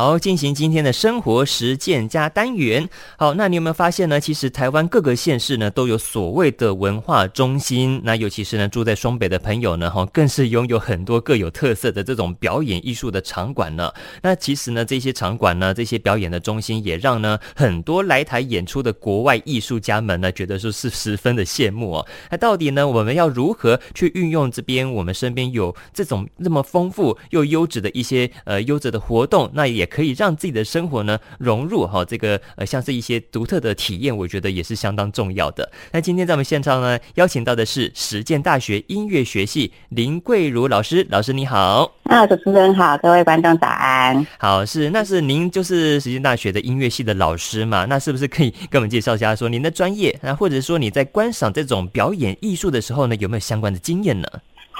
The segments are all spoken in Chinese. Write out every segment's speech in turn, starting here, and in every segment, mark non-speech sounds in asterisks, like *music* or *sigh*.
好，进行今天的生活实践加单元。好，那你有没有发现呢？其实台湾各个县市呢都有所谓的文化中心。那尤其是呢住在双北的朋友呢，哈，更是拥有很多各有特色的这种表演艺术的场馆呢。那其实呢，这些场馆呢，这些表演的中心，也让呢很多来台演出的国外艺术家们呢，觉得说是十分的羡慕哦。那到底呢，我们要如何去运用这边我们身边有这种那么丰富又优质的一些呃优质的活动？那也可以让自己的生活呢融入哈这个呃像是一些独特的体验，我觉得也是相当重要的。那今天在我们现场呢邀请到的是实践大学音乐学系林桂如老师，老师你好。啊，主持人好，各位观众早安。好，是那是您就是实践大学的音乐系的老师嘛？那是不是可以跟我们介绍一下说您的专业那，或者说你在观赏这种表演艺术的时候呢，有没有相关的经验呢？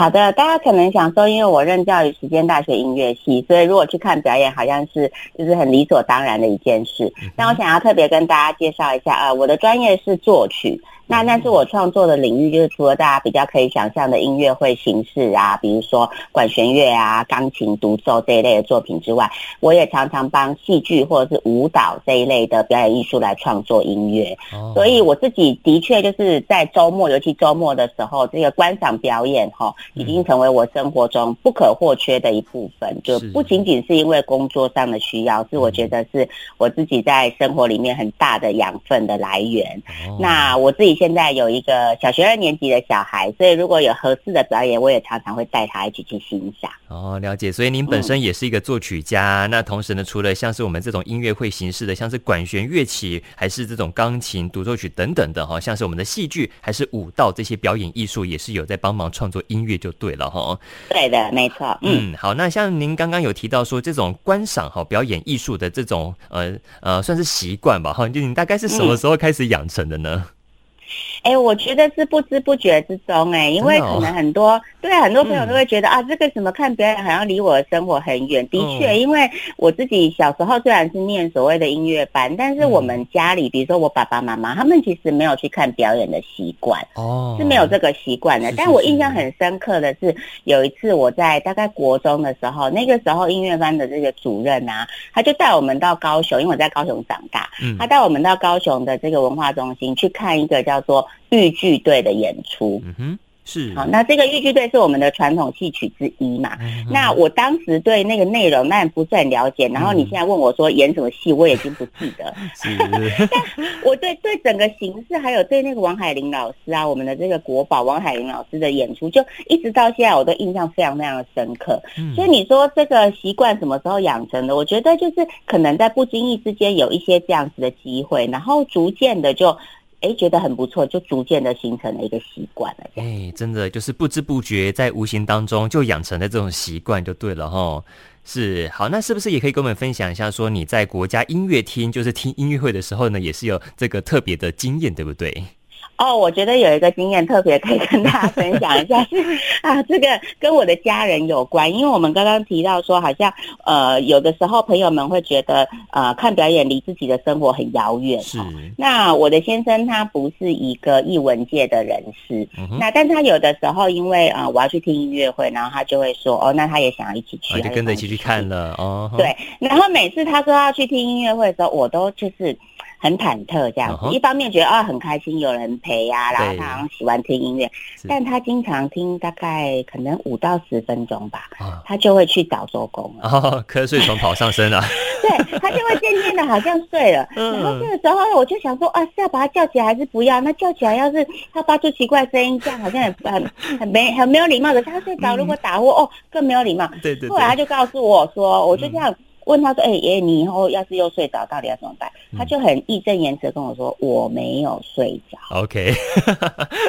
好的，大家可能想说，因为我任教于时间大学音乐系，所以如果去看表演，好像是就是很理所当然的一件事。但我想要特别跟大家介绍一下，呃，我的专业是作曲。那那是我创作的领域，就是除了大家比较可以想象的音乐会形式啊，比如说管弦乐啊、钢琴独奏这一类的作品之外，我也常常帮戏剧或者是舞蹈这一类的表演艺术来创作音乐。所以我自己的确就是在周末，尤其周末的时候，这个观赏表演哈，已经成为我生活中不可或缺的一部分。就不仅仅是因为工作上的需要，是我觉得是我自己在生活里面很大的养分的来源。那我自己。现在有一个小学二年级的小孩，所以如果有合适的表演，我也常常会带他一起去欣赏。哦，了解。所以您本身也是一个作曲家，嗯、那同时呢，除了像是我们这种音乐会形式的，像是管弦乐器，还是这种钢琴独奏曲等等的哈，像是我们的戏剧，还是舞蹈这些表演艺术，也是有在帮忙创作音乐就对了哈。对的，没错。嗯，嗯，好。那像您刚刚有提到说这种观赏哈表演艺术的这种呃呃算是习惯吧哈，就你大概是什么时候开始养成的呢？嗯哎、欸，我觉得是不知不觉之中哎、欸，因为可能很多、哦、对很多朋友都会觉得、嗯、啊，这个什么看表演好像离我的生活很远。的确、嗯，因为我自己小时候虽然是念所谓的音乐班，但是我们家里，比如说我爸爸妈妈，他们其实没有去看表演的习惯哦，是没有这个习惯的是。是是。但我印象很深刻的是，有一次我在大概国中的时候，那个时候音乐班的这个主任啊，他就带我们到高雄，因为我在高雄长大，嗯，他带我们到高雄的这个文化中心去看一个叫做。豫剧队的演出，嗯哼，是好。那这个豫剧队是我们的传统戏曲之一嘛？嗯、那我当时对那个内容那不是很了解。然后你现在问我说演什么戏，我已经不记得。*laughs* *laughs* 但我对对整个形式，还有对那个王海玲老师啊，我们的这个国宝王海玲老师的演出，就一直到现在我都印象非常非常的深刻。嗯、所以你说这个习惯什么时候养成的？我觉得就是可能在不经意之间有一些这样子的机会，然后逐渐的就。哎，觉得很不错，就逐渐的形成了一个习惯了。哎，真的就是不知不觉在无形当中就养成了这种习惯，就对了哈。是，好，那是不是也可以跟我们分享一下，说你在国家音乐厅就是听音乐会的时候呢，也是有这个特别的经验，对不对？哦，我觉得有一个经验特别可以跟大家分享一下，*laughs* 是啊，这个跟我的家人有关，因为我们刚刚提到说，好像呃有的时候朋友们会觉得呃看表演离自己的生活很遥远。是。那我的先生他不是一个艺文界的人士，嗯、那但他有的时候因为呃我要去听音乐会，然后他就会说哦，那他也想要一起去，啊、就跟着一起去看了哦。对，然后每次他说要去听音乐会的时候，我都就是。很忐忑这样子，uh -huh. 一方面觉得啊很开心有人陪呀、啊，然后他好像喜欢听音乐，但他经常听大概可能五到十分钟吧，uh -huh. 他就会去找周公了，哦，瞌睡虫跑上身了，*laughs* 对，他就会渐渐的好像睡了，*laughs* 然后这个时候我就想说啊是要把他叫起来还是不要？那叫起来要是他发出奇怪声音，这样好像很很 *laughs* 很没很没有礼貌的，他睡着如果打呼哦更没有礼貌，对对，后来他就告诉我说，我就这样。问他说：“哎、欸，爷爷，你以后要是又睡着，到底要怎么办？”嗯、他就很义正言辞的跟我说：“我没有睡着。” OK，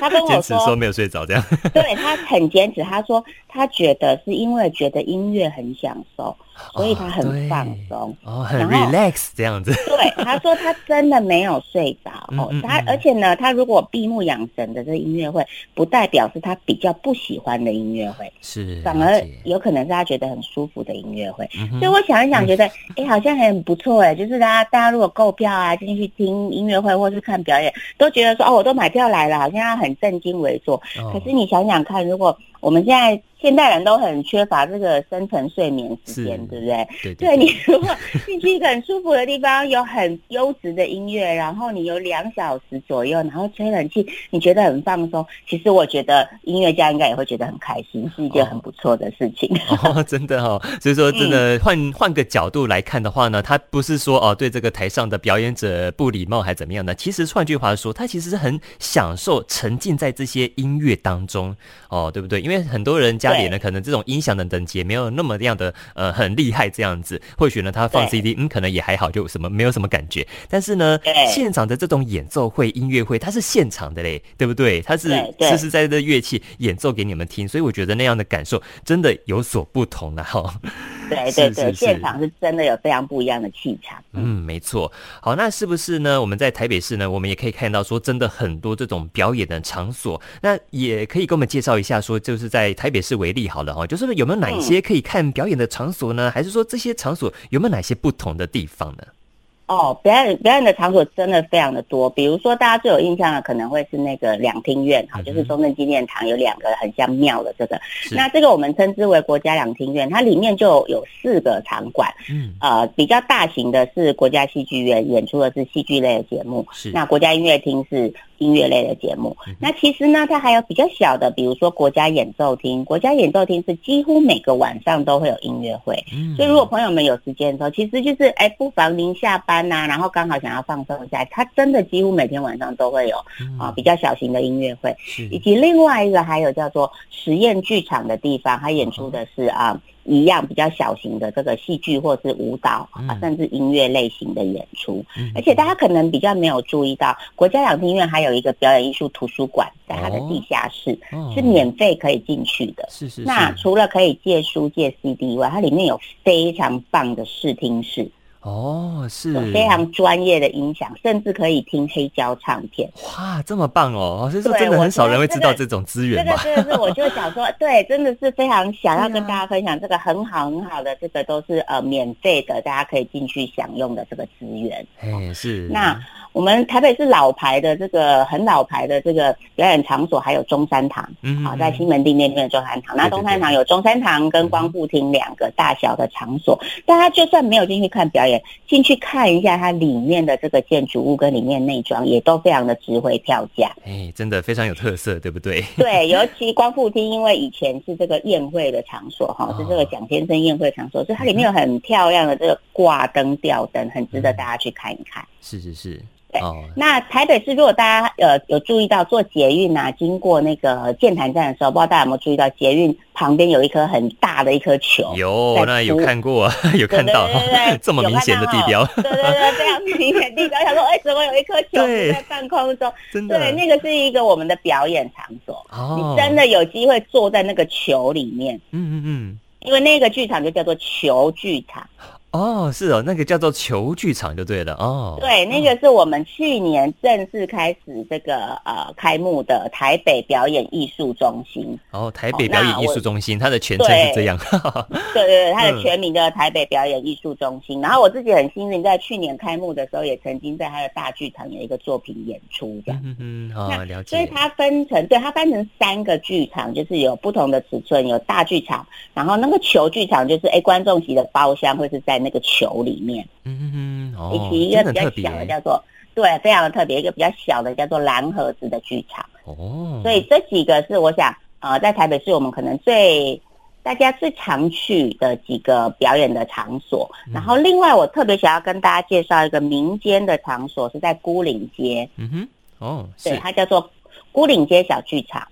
他跟我说，坚持说没有睡着这样。对，他很坚持，他说他觉得是因为觉得音乐很享受。所以他很放松，哦，很 relax 这样子。对，他说他真的没有睡着哦，他而且呢，他如果闭目养神的这音乐会，不代表是他比较不喜欢的音乐会，是反而有可能是他觉得很舒服的音乐会。所以我想一想，觉得哎、欸，好像很不错哎，就是大家大家如果购票啊进去听音乐会或是看表演，都觉得说哦，我都买票来了，好像要很正襟危坐。可是你想想看，如果我们现在现代人都很缺乏这个深层睡眠时间，对不对？对，对，对，对你如果进去一个很舒服的地方，有很优质的音乐，然后你有两小时左右，然后吹冷气，你觉得很放松。其实我觉得音乐家应该也会觉得很开心，是一件很不错的事情。哦，哦真的哦。所以说，真的换换个角度来看的话呢，他不是说哦对这个台上的表演者不礼貌还怎么样呢？其实换句话说，他其实是很享受沉浸在这些音乐当中哦，对不对？因为很多人家里呢，可能这种音响的等级没有那么样的呃很厉害这样子，或许呢他放 CD，嗯，可能也还好，就什么没有什么感觉。但是呢，现场的这种演奏会、音乐会，它是现场的嘞，对不对？它是实实在在的乐器演奏给你们听，所以我觉得那样的感受真的有所不同了哈。对对对，现场是真的有非常不一样的气场。嗯，没错。好，那是不是呢？我们在台北市呢，我们也可以看到说，真的很多这种表演的场所，那也可以给我们介绍一下，说就是在台北市为例好了哈，就是有没有哪一些可以看表演的场所呢？还是说这些场所有没有哪些不同的地方呢？哦，表演表演的场所真的非常的多，比如说大家最有印象的可能会是那个两厅院，哈、嗯，就是中正纪念堂有两个很像庙的这个，那这个我们称之为国家两厅院，它里面就有四个场馆，嗯，呃，比较大型的是国家戏剧院，演出的是戏剧类的节目，是，那国家音乐厅是。音乐类的节目，那其实呢，它还有比较小的，比如说国家演奏厅。国家演奏厅是几乎每个晚上都会有音乐会，所以如果朋友们有时间的时候，其实就是哎，不妨您下班呐、啊，然后刚好想要放松一下，它真的几乎每天晚上都会有啊比较小型的音乐会，以及另外一个还有叫做实验剧场的地方，它演出的是啊。一样比较小型的这个戏剧或是舞蹈啊，甚至音乐类型的演出，嗯，而且大家可能比较没有注意到，国家两厅院还有一个表演艺术图书馆，在它的地下室，哦，是免费可以进去的。是是，是。那除了可以借书借 CD 以外，它里面有非常棒的视听室。哦，是非常专业的音响，甚至可以听黑胶唱片。哇，这么棒哦！所以说真的很少人会知道这种资源吧？这个真的是，我就想说，*laughs* 对，真的是非常想要跟大家分享这个很好很好的，这个都是呃免费的，大家可以进去享用的这个资源。哎，是那。我们台北是老牌的这个很老牌的这个表演场所，还有中山堂，嗯，好，在西门町那边的中山堂。那中山堂有中山堂跟光复厅两个大小的场所，大家就算没有进去看表演，进去看一下它里面的这个建筑物跟里面内装，也都非常的值回票价。哎，真的非常有特色，对不对？对，尤其光复厅，因为以前是这个宴会的场所，哈，是这个蒋先生宴会场所，所以它里面有很漂亮的这个挂灯、吊灯，很值得大家去看一看。是是是。对，那台北市如果大家呃有注意到坐捷运啊，经过那个建潭站的时候，不知道大家有没有注意到捷运旁边有一颗很大的一颗球？有，那有看过，*laughs* 有看到，对对对对 *laughs* 这么明显的地标，对对对，非常明显地标。想说，哎、欸，怎么有一颗球 *laughs* 在半空中？真的，对，那个是一个我们的表演场所。哦，你真的有机会坐在那个球里面？嗯嗯嗯，因为那个剧场就叫做球剧场。哦，是哦，那个叫做球剧场就对了哦。对，那个是我们去年正式开始这个呃开幕的台北表演艺术中心。哦，台北表演艺术中心，它的全称是这样。对对对，它的全名叫台北表演艺术中心。嗯。然后我自己很幸运，在去年开幕的时候，也曾经在它的大剧场有一个作品演出这样。嗯嗯，好，了解。所以它分成，对，它分成三个剧场，就是有不同的尺寸，有大剧场，然后那个球剧场就是哎观众席的包厢会是在。那个球里面，嗯嗯嗯，哦，以及一个比较小的叫做，对，非常的特别，一个比较小的叫做蓝盒子的剧场，哦，所以这几个是我想，呃，在台北市我们可能最大家最常去的几个表演的场所。然后另外我特别想要跟大家介绍一个民间的场所，是在孤岭街，嗯哼，哦，对，它叫做。牯岭街小剧场，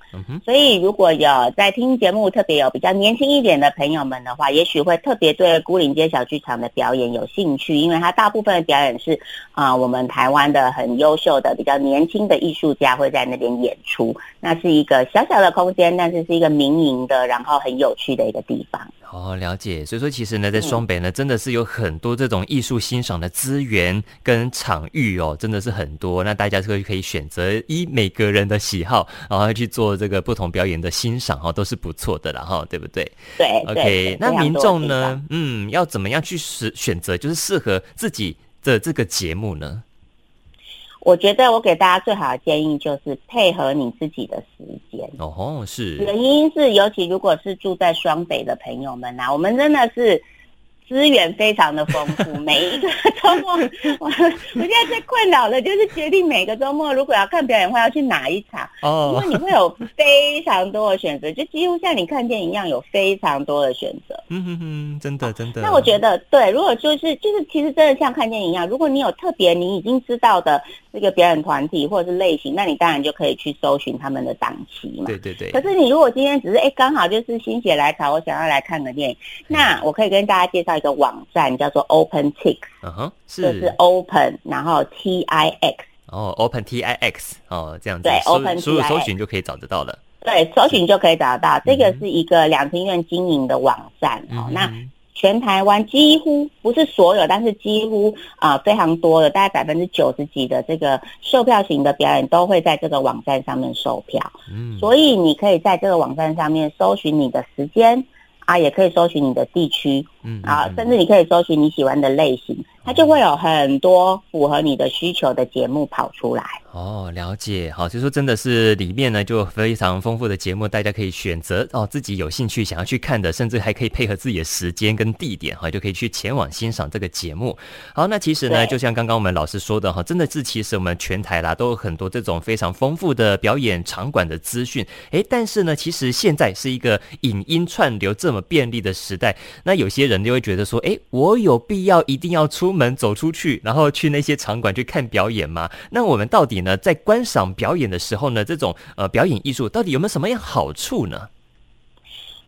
所以如果有在听节目，特别有比较年轻一点的朋友们的话，也许会特别对孤岭街小剧场的表演有兴趣，因为它大部分的表演是啊，我们台湾的很优秀的、比较年轻的艺术家会在那边演出。那是一个小小的空间，但是是一个民营的，然后很有趣的一个地方。哦，了解。所以说，其实呢，在双北呢，真的是有很多这种艺术欣赏的资源跟场域哦，真的是很多。那大家可以可以选择依每个人的喜好，然后去做这个不同表演的欣赏哦，都是不错的啦哈，对不对？对。OK，那民众呢，嗯，要怎么样去选选择，就是适合自己的这个节目呢？我觉得我给大家最好的建议就是配合你自己的时间。哦吼，是。原因是，尤其如果是住在双北的朋友们呐、啊，我们真的是。资源非常的丰富，*laughs* 每一个周末，*laughs* 我我现在最困扰的就是决定每个周末如果要看表演会要去哪一场哦，因为你会有非常多的选择，就几乎像你看电影一样有非常多的选择。嗯哼哼，真的真的。那我觉得对，如果就是就是其实真的像看电影一样，如果你有特别你已经知道的这个表演团体或者是类型，那你当然就可以去搜寻他们的档期嘛。对对对。可是你如果今天只是哎刚好就是心血来潮，我想要来看个电影，那我可以跟大家介绍。一个网站叫做 OpenTix，嗯哼，是，就是 Open，然后 T I X，哦，Open T I X，哦，这样子，对，Open 输入搜寻就可以找得到了，对，搜寻就可以找得到，这个是一个两厅院经营的网站，哦、嗯，那全台湾几乎不是所有，但是几乎啊、呃、非常多的，大概百分之九十几的这个售票型的表演都会在这个网站上面售票，嗯，所以你可以在这个网站上面搜寻你的时间。啊，也可以搜寻你的地区，嗯，啊，甚至你可以搜寻你喜欢的类型。它就会有很多符合你的需求的节目跑出来。哦，了解，好，就说真的是里面呢就非常丰富的节目，大家可以选择哦自己有兴趣想要去看的，甚至还可以配合自己的时间跟地点哈，就可以去前往欣赏这个节目。好，那其实呢，就像刚刚我们老师说的哈，真的是其实我们全台啦都有很多这种非常丰富的表演场馆的资讯，诶，但是呢，其实现在是一个影音串流这么便利的时代，那有些人就会觉得说，诶，我有必要一定要出门走出去，然后去那些场馆去看表演吗？那我们到底呢，在观赏表演的时候呢，这种呃表演艺术到底有没有什么样好处呢？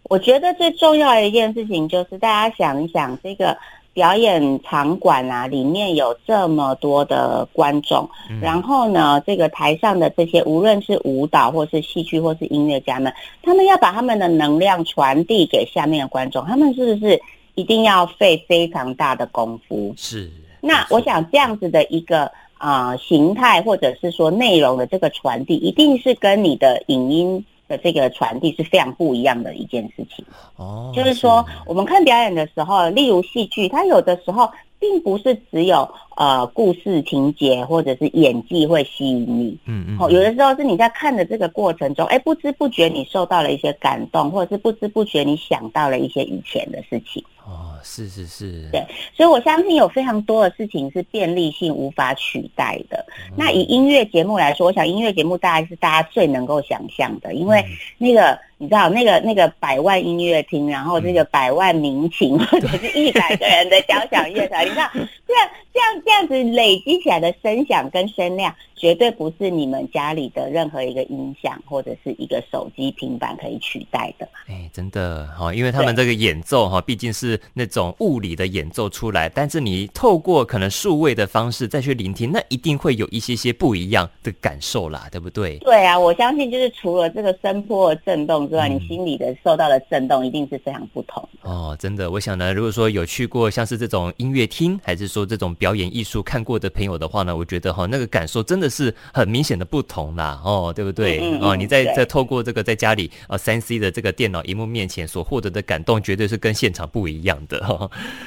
我觉得最重要的一件事情就是大家想一想，这个表演场馆啊，里面有这么多的观众，嗯、然后呢，这个台上的这些无论是舞蹈或是戏剧或是音乐家们，他们要把他们的能量传递给下面的观众，他们是不是？一定要费非常大的功夫。是，那我想这样子的一个啊、呃、形态，或者是说内容的这个传递，一定是跟你的影音的这个传递是非常不一样的一件事情。哦，就是说我们看表演的时候，例如戏剧，它有的时候并不是只有呃故事情节或者是演技会吸引你。嗯嗯。哦，有的时候是你在看的这个过程中，哎，不知不觉你受到了一些感动，或者是不知不觉你想到了一些以前的事情。哦，是是是，对，所以我相信有非常多的事情是便利性无法取代的。嗯、那以音乐节目来说，我想音乐节目大概是大家最能够想象的，因为那个。嗯你知道那个那个百万音乐厅，然后这个百万民情，嗯、*laughs* 或者是一百个人的交响乐团，你知道 *laughs* 这样这样这样子累积起来的声响跟声量，绝对不是你们家里的任何一个音响或者是一个手机平板可以取代的。哎，真的哈，因为他们这个演奏哈，毕竟是那种物理的演奏出来，但是你透过可能数位的方式再去聆听，那一定会有一些些不一样的感受啦，对不对？对啊，我相信就是除了这个声波的震动。之外，你心里的受到的震动一定是非常不同哦。真的，我想呢，如果说有去过像是这种音乐厅，还是说这种表演艺术看过的朋友的话呢，我觉得哈，那个感受真的是很明显的不同啦，哦，对不对？嗯嗯哦，你在在透过这个在家里啊三 C 的这个电脑荧幕面前所获得的感动，绝对是跟现场不一样的。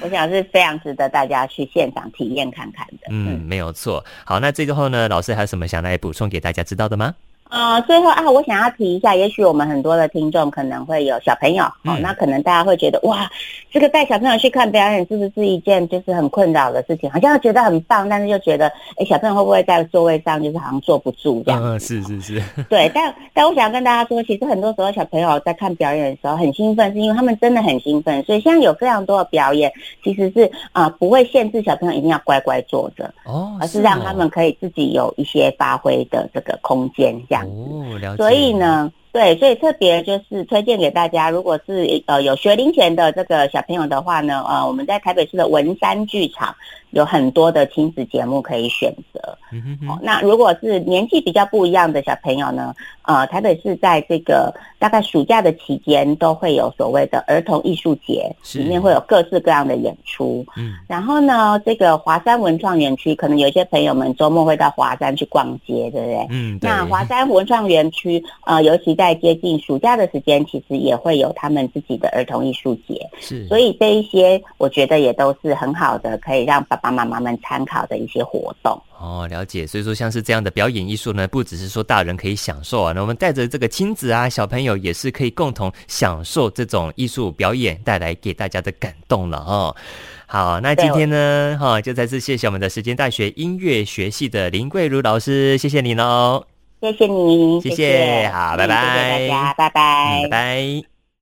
我想是非常值得大家去现场体验看看的。嗯，没有错。好，那这个后呢，老师还有什么想来补充给大家知道的吗？呃，最后啊，我想要提一下，也许我们很多的听众可能会有小朋友，嗯、哦，那可能大家会觉得，哇，这个带小朋友去看表演是不是一件就是很困扰的事情？好像觉得很棒，但是又觉得，哎，小朋友会不会在座位上就是好像坐不住这样？嗯，是是是。对，但但我想要跟大家说，其实很多时候小朋友在看表演的时候很兴奋，是因为他们真的很兴奋，所以现在有非常多的表演其实是啊、呃，不会限制小朋友一定要乖乖坐着，哦，而是让他们可以自己有一些发挥的这个空间这样。哦，了解。所以呢，对，所以特别就是推荐给大家，如果是呃有学龄前的这个小朋友的话呢，呃，我们在台北市的文山剧场有很多的亲子节目可以选择。嗯哼哼。哦，那如果是年纪比较不一样的小朋友呢，呃，台北市在这个大概暑假的期间都会有所谓的儿童艺术节，里面会有各式各样的演出。嗯。然后呢，这个华山文创园区，可能有一些朋友们周末会到华山去逛街，对不对？嗯。对。那华山文创园区，呃，尤其在接近暑假的时间，其实也会有他们自己的儿童艺术节。是，所以这一些我觉得也都是很好的，可以让爸爸妈妈们参考的一些活动。哦，了解。所以说，像是这样的表演艺术呢，不只是说大人可以享受啊，那我们带着这个亲子啊，小朋友也是可以共同享受这种艺术表演带来给大家的感动了哦。好，那今天呢，哈，就再次谢谢我们的时间大学音乐学系的林桂如老师，谢谢你喽，谢谢你，谢谢，好，拜拜，谢谢大家，拜拜，拜拜。